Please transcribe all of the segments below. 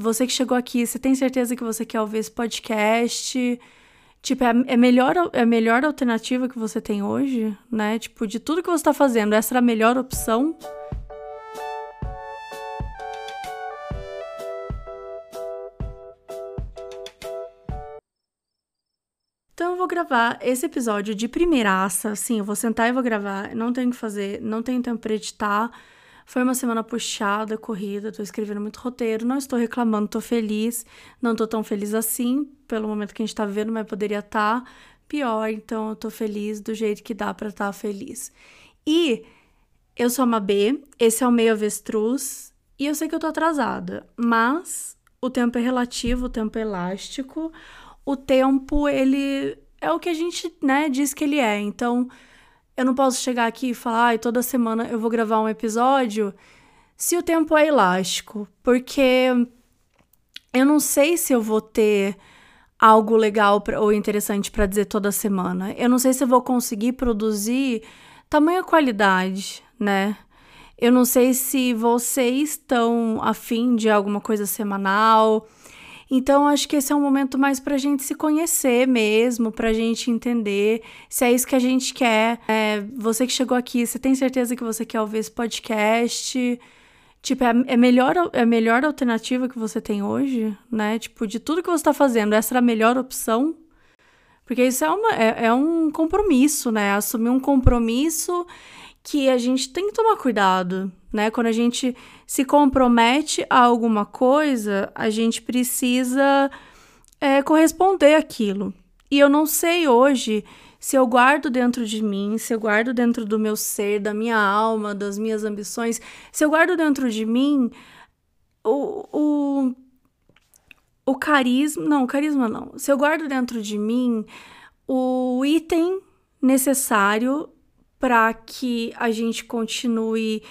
você que chegou aqui, você tem certeza que você quer ouvir esse podcast? Tipo, é, é, melhor, é a melhor alternativa que você tem hoje, né? Tipo, de tudo que você tá fazendo, essa era a melhor opção? Então eu vou gravar esse episódio de primeiraça, assim, eu vou sentar e vou gravar, não tenho que fazer, não tenho tempo pra editar. Foi uma semana puxada, corrida, tô escrevendo muito roteiro, não estou reclamando, tô feliz, não tô tão feliz assim, pelo momento que a gente tá vivendo, mas poderia estar tá pior, então eu tô feliz do jeito que dá para estar tá feliz. E eu sou uma B, esse é o meio avestruz, e eu sei que eu tô atrasada, mas o tempo é relativo, o tempo é elástico o tempo, ele é o que a gente, né, diz que ele é. Então, eu não posso chegar aqui e falar, ah, toda semana eu vou gravar um episódio se o tempo é elástico, porque eu não sei se eu vou ter algo legal pra, ou interessante para dizer toda semana. Eu não sei se eu vou conseguir produzir tamanha qualidade, né? Eu não sei se vocês estão afim de alguma coisa semanal. Então, acho que esse é um momento mais para a gente se conhecer mesmo, para a gente entender se é isso que a gente quer. É, você que chegou aqui, você tem certeza que você quer ouvir esse podcast? Tipo, é, é, melhor, é a melhor alternativa que você tem hoje, né? Tipo, de tudo que você está fazendo, essa era a melhor opção? Porque isso é, uma, é, é um compromisso, né? Assumir um compromisso que a gente tem que tomar cuidado, né? Quando a gente se compromete a alguma coisa, a gente precisa é, corresponder àquilo. E eu não sei hoje se eu guardo dentro de mim, se eu guardo dentro do meu ser, da minha alma, das minhas ambições, se eu guardo dentro de mim o, o, o carisma. Não, carisma não. Se eu guardo dentro de mim o item necessário para que a gente continue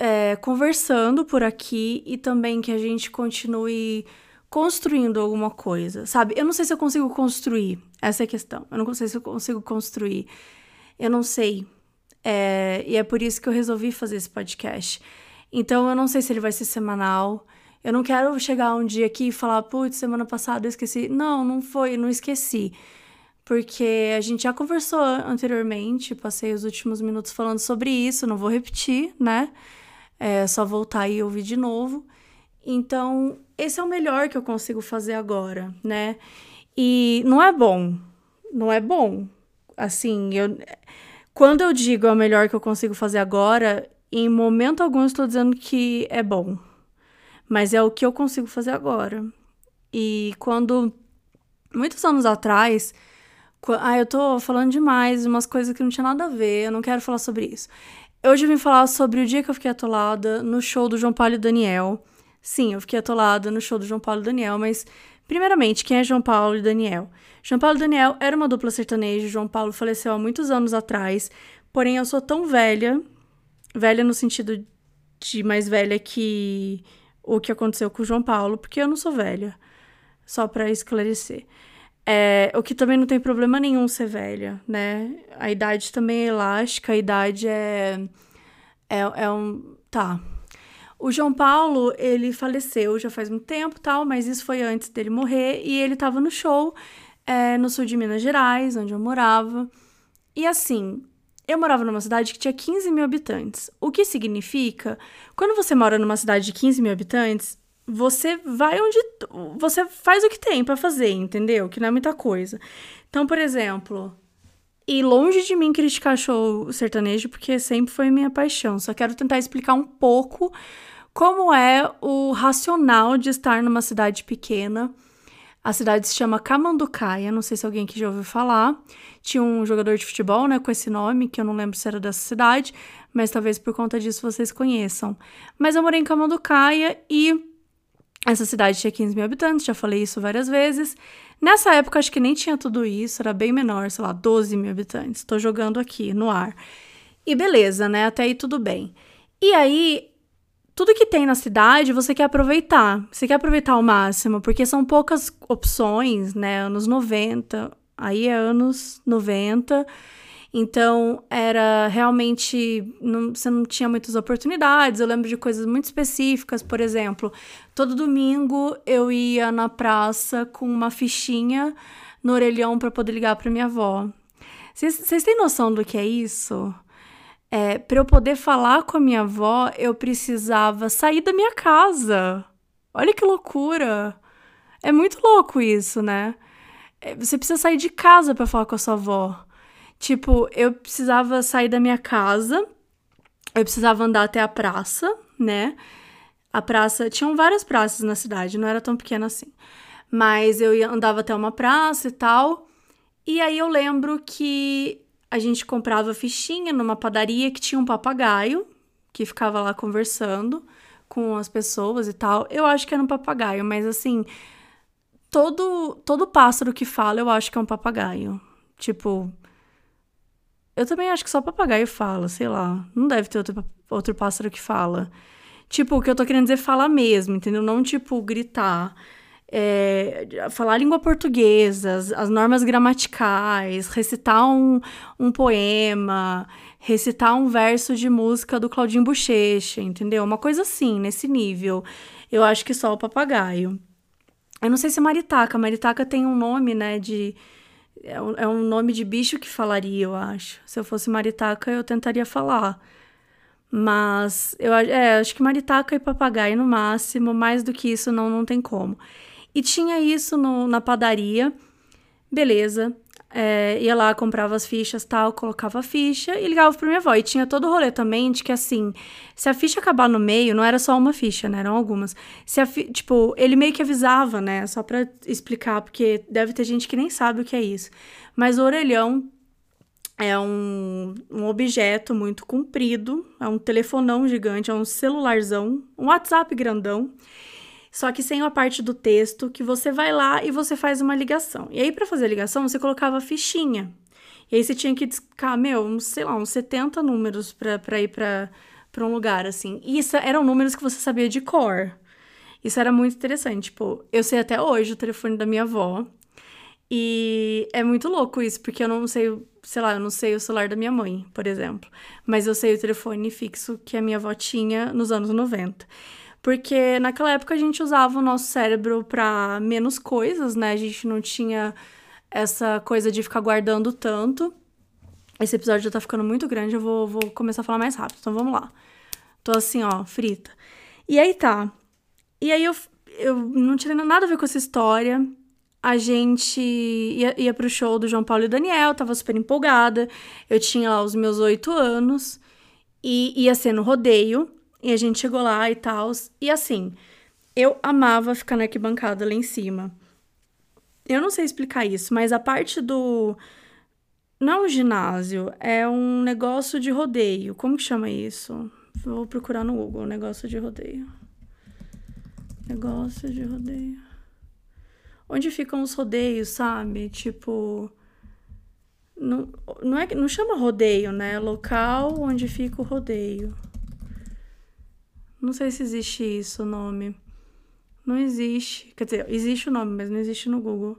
é, conversando por aqui e também que a gente continue construindo alguma coisa, sabe? Eu não sei se eu consigo construir, essa é a questão. Eu não sei se eu consigo construir. Eu não sei. É, e é por isso que eu resolvi fazer esse podcast. Então eu não sei se ele vai ser semanal. Eu não quero chegar um dia aqui e falar, putz, semana passada eu esqueci. Não, não foi, não esqueci porque a gente já conversou anteriormente, passei os últimos minutos falando sobre isso, não vou repetir, né? É só voltar e ouvir de novo. Então, esse é o melhor que eu consigo fazer agora, né? E não é bom, não é bom. Assim, eu quando eu digo é o melhor que eu consigo fazer agora, em momento algum estou dizendo que é bom. Mas é o que eu consigo fazer agora. E quando muitos anos atrás, ah, eu tô falando demais, umas coisas que não tinha nada a ver, eu não quero falar sobre isso. Hoje eu vim falar sobre o dia que eu fiquei atolada no show do João Paulo e Daniel. Sim, eu fiquei atolada no show do João Paulo e Daniel, mas primeiramente, quem é João Paulo e Daniel? João Paulo e Daniel era uma dupla sertaneja, João Paulo faleceu há muitos anos atrás, porém eu sou tão velha, velha no sentido de mais velha que o que aconteceu com o João Paulo, porque eu não sou velha, só para esclarecer. É, o que também não tem problema nenhum ser velha, né? A idade também é elástica, a idade é, é, é um. Tá. O João Paulo, ele faleceu já faz muito tempo, tal, mas isso foi antes dele morrer, e ele tava no show é, no sul de Minas Gerais, onde eu morava. E assim, eu morava numa cidade que tinha 15 mil habitantes. O que significa, quando você mora numa cidade de 15 mil habitantes, você vai onde. Você faz o que tem para fazer, entendeu? Que não é muita coisa. Então, por exemplo. E longe de mim criticar show sertanejo, porque sempre foi minha paixão. Só quero tentar explicar um pouco como é o racional de estar numa cidade pequena. A cidade se chama Camanducaia, não sei se alguém aqui já ouviu falar. Tinha um jogador de futebol, né, com esse nome, que eu não lembro se era dessa cidade, mas talvez por conta disso vocês conheçam. Mas eu morei em Camanducaia e essa cidade tinha 15 mil habitantes, já falei isso várias vezes. Nessa época, acho que nem tinha tudo isso, era bem menor, sei lá, 12 mil habitantes. Tô jogando aqui no ar. E beleza, né? Até aí tudo bem. E aí, tudo que tem na cidade você quer aproveitar. Você quer aproveitar ao máximo, porque são poucas opções, né? Anos 90, aí é anos 90. Então, era realmente. Não, você não tinha muitas oportunidades. Eu lembro de coisas muito específicas, por exemplo, todo domingo eu ia na praça com uma fichinha no orelhão para poder ligar para minha avó. Vocês têm noção do que é isso? É, para eu poder falar com a minha avó, eu precisava sair da minha casa. Olha que loucura! É muito louco isso, né? É, você precisa sair de casa para falar com a sua avó. Tipo, eu precisava sair da minha casa, eu precisava andar até a praça, né? A praça. Tinham várias praças na cidade, não era tão pequena assim. Mas eu andava até uma praça e tal. E aí eu lembro que a gente comprava fichinha numa padaria que tinha um papagaio que ficava lá conversando com as pessoas e tal. Eu acho que era um papagaio, mas assim, todo todo pássaro que fala, eu acho que é um papagaio. Tipo, eu também acho que só papagaio fala, sei lá. Não deve ter outro, outro pássaro que fala. Tipo, o que eu tô querendo dizer falar mesmo, entendeu? Não, tipo, gritar é, falar a língua portuguesa, as, as, normas gramaticais, recitar um, um poema, recitar um verso de música do Claudinho Bochecha, entendeu? Uma coisa assim, nesse nível. Eu acho que só o papagaio. Eu não sei se é maritaca. Maritaca tem um nome, né, de... É um, é um nome de bicho que falaria, eu acho. Se eu fosse maritaca, eu tentaria falar. Mas eu é, acho que maritaca e papagaio no máximo, mais do que isso não, não tem como. E tinha isso no, na padaria. Beleza. É, ia lá, comprava as fichas tal, colocava a ficha e ligava pra minha avó. E tinha todo o rolê também de que, assim, se a ficha acabar no meio, não era só uma ficha, né? Eram algumas. Se a fi... Tipo, ele meio que avisava, né? Só pra explicar, porque deve ter gente que nem sabe o que é isso. Mas o orelhão é um, um objeto muito comprido, é um telefonão gigante, é um celularzão, um WhatsApp grandão só que sem a parte do texto, que você vai lá e você faz uma ligação. E aí, para fazer a ligação, você colocava fichinha. E aí você tinha que discar, meu, sei lá, uns 70 números para ir para um lugar, assim. E isso eram números que você sabia de cor. Isso era muito interessante. Tipo, eu sei até hoje o telefone da minha avó. E é muito louco isso, porque eu não sei, sei lá, eu não sei o celular da minha mãe, por exemplo. Mas eu sei o telefone fixo que a minha avó tinha nos anos 90. Porque naquela época a gente usava o nosso cérebro para menos coisas, né? A gente não tinha essa coisa de ficar guardando tanto. Esse episódio já tá ficando muito grande, eu vou, vou começar a falar mais rápido, então vamos lá. Tô assim, ó, frita. E aí tá. E aí eu, eu não tinha nada a ver com essa história. A gente ia, ia pro show do João Paulo e Daniel, tava super empolgada. Eu tinha lá os meus oito anos e ia ser no rodeio. E a gente chegou lá e tal. E assim, eu amava ficar na arquibancada lá em cima. Eu não sei explicar isso, mas a parte do. Não é um ginásio, é um negócio de rodeio. Como que chama isso? Vou procurar no Google, negócio de rodeio. Negócio de rodeio. Onde ficam os rodeios, sabe? Tipo. Não, não, é, não chama rodeio, né? Local onde fica o rodeio. Não sei se existe isso o nome. Não existe. Quer dizer, existe o nome, mas não existe no Google.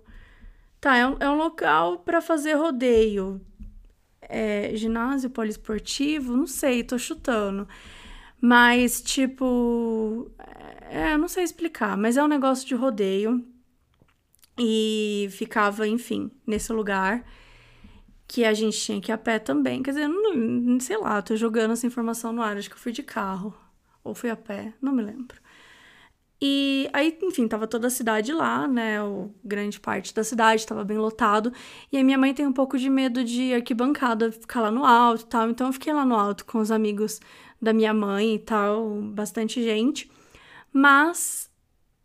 Tá, é um, é um local para fazer rodeio. É, ginásio poliesportivo? Não sei, tô chutando. Mas, tipo. É, não sei explicar, mas é um negócio de rodeio. E ficava, enfim, nesse lugar que a gente tinha que ir a pé também. Quer dizer, não, sei lá, tô jogando essa informação no ar, acho que eu fui de carro. Ou fui a pé, não me lembro. E aí, enfim, tava toda a cidade lá, né? O grande parte da cidade estava bem lotado. E a minha mãe tem um pouco de medo de arquibancada, ficar lá no alto e tal. Então eu fiquei lá no alto com os amigos da minha mãe e tal, bastante gente. Mas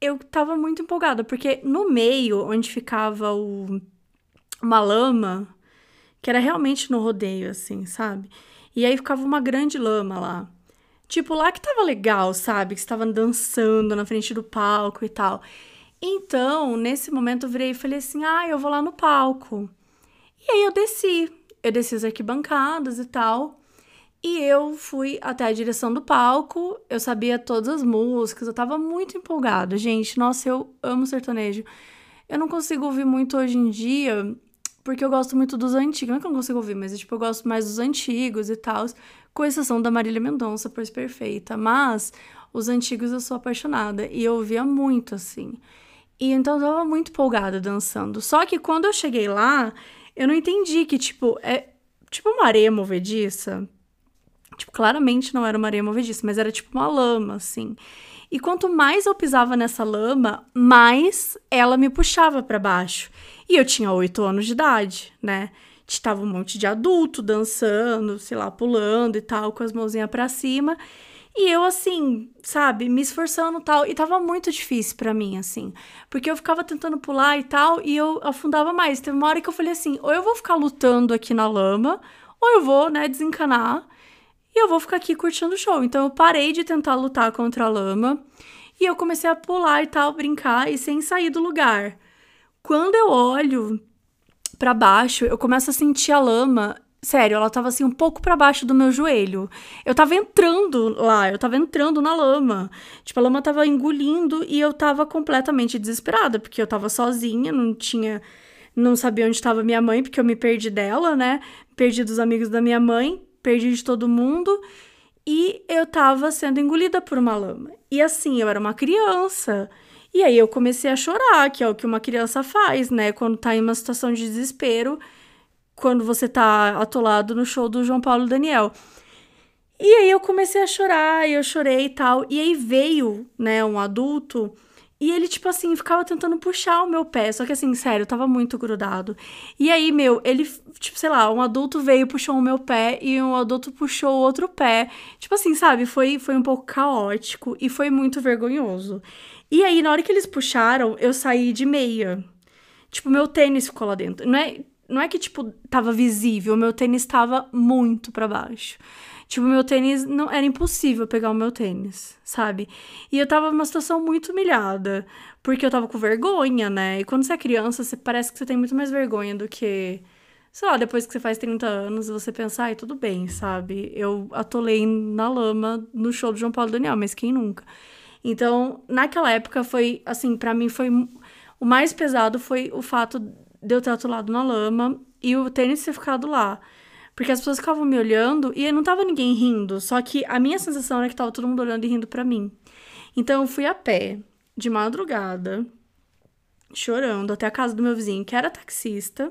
eu tava muito empolgada, porque no meio, onde ficava o, uma lama, que era realmente no rodeio, assim, sabe? E aí ficava uma grande lama lá. Tipo, lá que tava legal, sabe? Que estava dançando na frente do palco e tal. Então, nesse momento, eu virei e falei assim: ah, eu vou lá no palco. E aí eu desci. Eu desci as arquibancadas e tal. E eu fui até a direção do palco. Eu sabia todas as músicas. Eu tava muito empolgada, gente. Nossa, eu amo sertanejo. Eu não consigo ouvir muito hoje em dia, porque eu gosto muito dos antigos. Não é que eu não consigo ouvir, mas tipo, eu gosto mais dos antigos e tal, com exceção da Marília Mendonça, pois perfeita. Mas os antigos eu sou apaixonada e eu ouvia muito assim. E então eu tava muito empolgada dançando. Só que quando eu cheguei lá, eu não entendi que, tipo, é tipo uma areia movediça. Tipo, claramente não era uma areia movediça, mas era tipo uma lama, assim. E quanto mais eu pisava nessa lama, mais ela me puxava para baixo. E eu tinha oito anos de idade, né? Tava um monte de adulto dançando, sei lá, pulando e tal, com as mãozinhas para cima. E eu, assim, sabe, me esforçando tal. E tava muito difícil para mim, assim. Porque eu ficava tentando pular e tal, e eu afundava mais. Teve uma hora que eu falei assim: ou eu vou ficar lutando aqui na lama, ou eu vou, né, desencanar. E eu vou ficar aqui curtindo o show. Então eu parei de tentar lutar contra a lama. E eu comecei a pular e tal, brincar, e sem sair do lugar. Quando eu olho para baixo, eu começo a sentir a lama Sério, ela tava assim um pouco para baixo do meu joelho. Eu tava entrando lá, eu tava entrando na lama. Tipo, a lama tava engolindo e eu tava completamente desesperada, porque eu tava sozinha, não tinha. Não sabia onde estava minha mãe, porque eu me perdi dela, né? Perdi dos amigos da minha mãe, perdi de todo mundo. E eu tava sendo engolida por uma lama. E assim, eu era uma criança. E aí eu comecei a chorar, que é o que uma criança faz, né? Quando tá em uma situação de desespero quando você tá atolado no show do João Paulo Daniel. E aí eu comecei a chorar, e eu chorei e tal. E aí veio, né, um adulto, e ele, tipo assim, ficava tentando puxar o meu pé. Só que assim, sério, tava muito grudado. E aí, meu, ele, tipo, sei lá, um adulto veio, puxou o meu pé, e um adulto puxou o outro pé. Tipo assim, sabe? Foi, foi um pouco caótico e foi muito vergonhoso. E aí, na hora que eles puxaram, eu saí de meia. Tipo, meu tênis ficou lá dentro. Não é não é que, tipo, tava visível, meu tênis tava muito para baixo. Tipo, meu tênis não era impossível pegar o meu tênis, sabe? E eu tava numa situação muito humilhada, porque eu tava com vergonha, né? E quando você é criança, você parece que você tem muito mais vergonha do que, sei lá, depois que você faz 30 anos, você pensa, ai, tudo bem, sabe? Eu atolei na lama no show do João Paulo Daniel, mas quem nunca? Então, naquela época foi, assim, para mim foi o mais pesado foi o fato de eu ter atolado na lama e o tênis ter ficado lá. Porque as pessoas ficavam me olhando e não tava ninguém rindo, só que a minha sensação era que tava todo mundo olhando e rindo para mim. Então eu fui a pé, de madrugada, chorando até a casa do meu vizinho, que era taxista.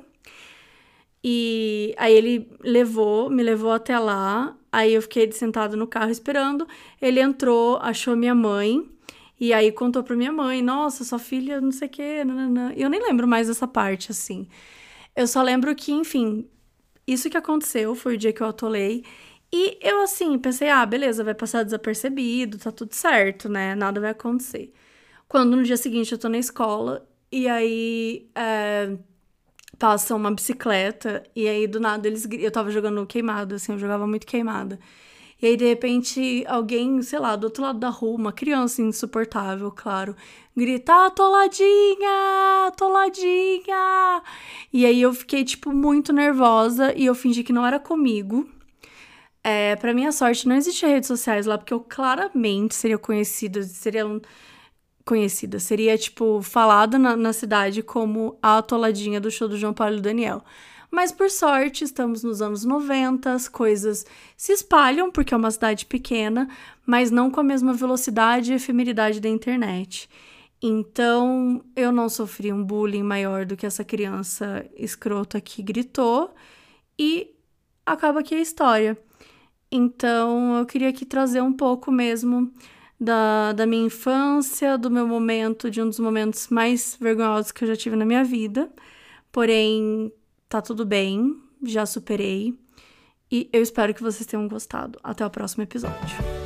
E aí ele levou, me levou até lá. Aí eu fiquei sentado no carro esperando. Ele entrou, achou minha mãe. E aí contou pra minha mãe, nossa, sua filha, não sei o quê, nananã. Eu nem lembro mais dessa parte, assim. Eu só lembro que, enfim, isso que aconteceu foi o dia que eu atolei. E eu, assim, pensei, ah, beleza, vai passar desapercebido, tá tudo certo, né? Nada vai acontecer. Quando no dia seguinte eu tô na escola, e aí é, passa uma bicicleta, e aí do nada eles. Eu tava jogando queimado, assim, eu jogava muito queimada. E aí, de repente, alguém, sei lá, do outro lado da rua, uma criança insuportável, claro, grita: atoladinha, atoladinha. E aí eu fiquei, tipo, muito nervosa e eu fingi que não era comigo. É, para minha sorte, não existia redes sociais lá, porque eu claramente seria conhecida, seria um, conhecida, seria, tipo, falada na, na cidade como a atoladinha do show do João Paulo e Daniel. Mas por sorte, estamos nos anos 90, as coisas se espalham porque é uma cidade pequena, mas não com a mesma velocidade e efemeridade da internet. Então, eu não sofri um bullying maior do que essa criança escrota que gritou e acaba aqui a história. Então, eu queria aqui trazer um pouco mesmo da, da minha infância, do meu momento, de um dos momentos mais vergonhosos que eu já tive na minha vida. Porém, tá tudo bem, já superei. E eu espero que vocês tenham gostado. Até o próximo episódio.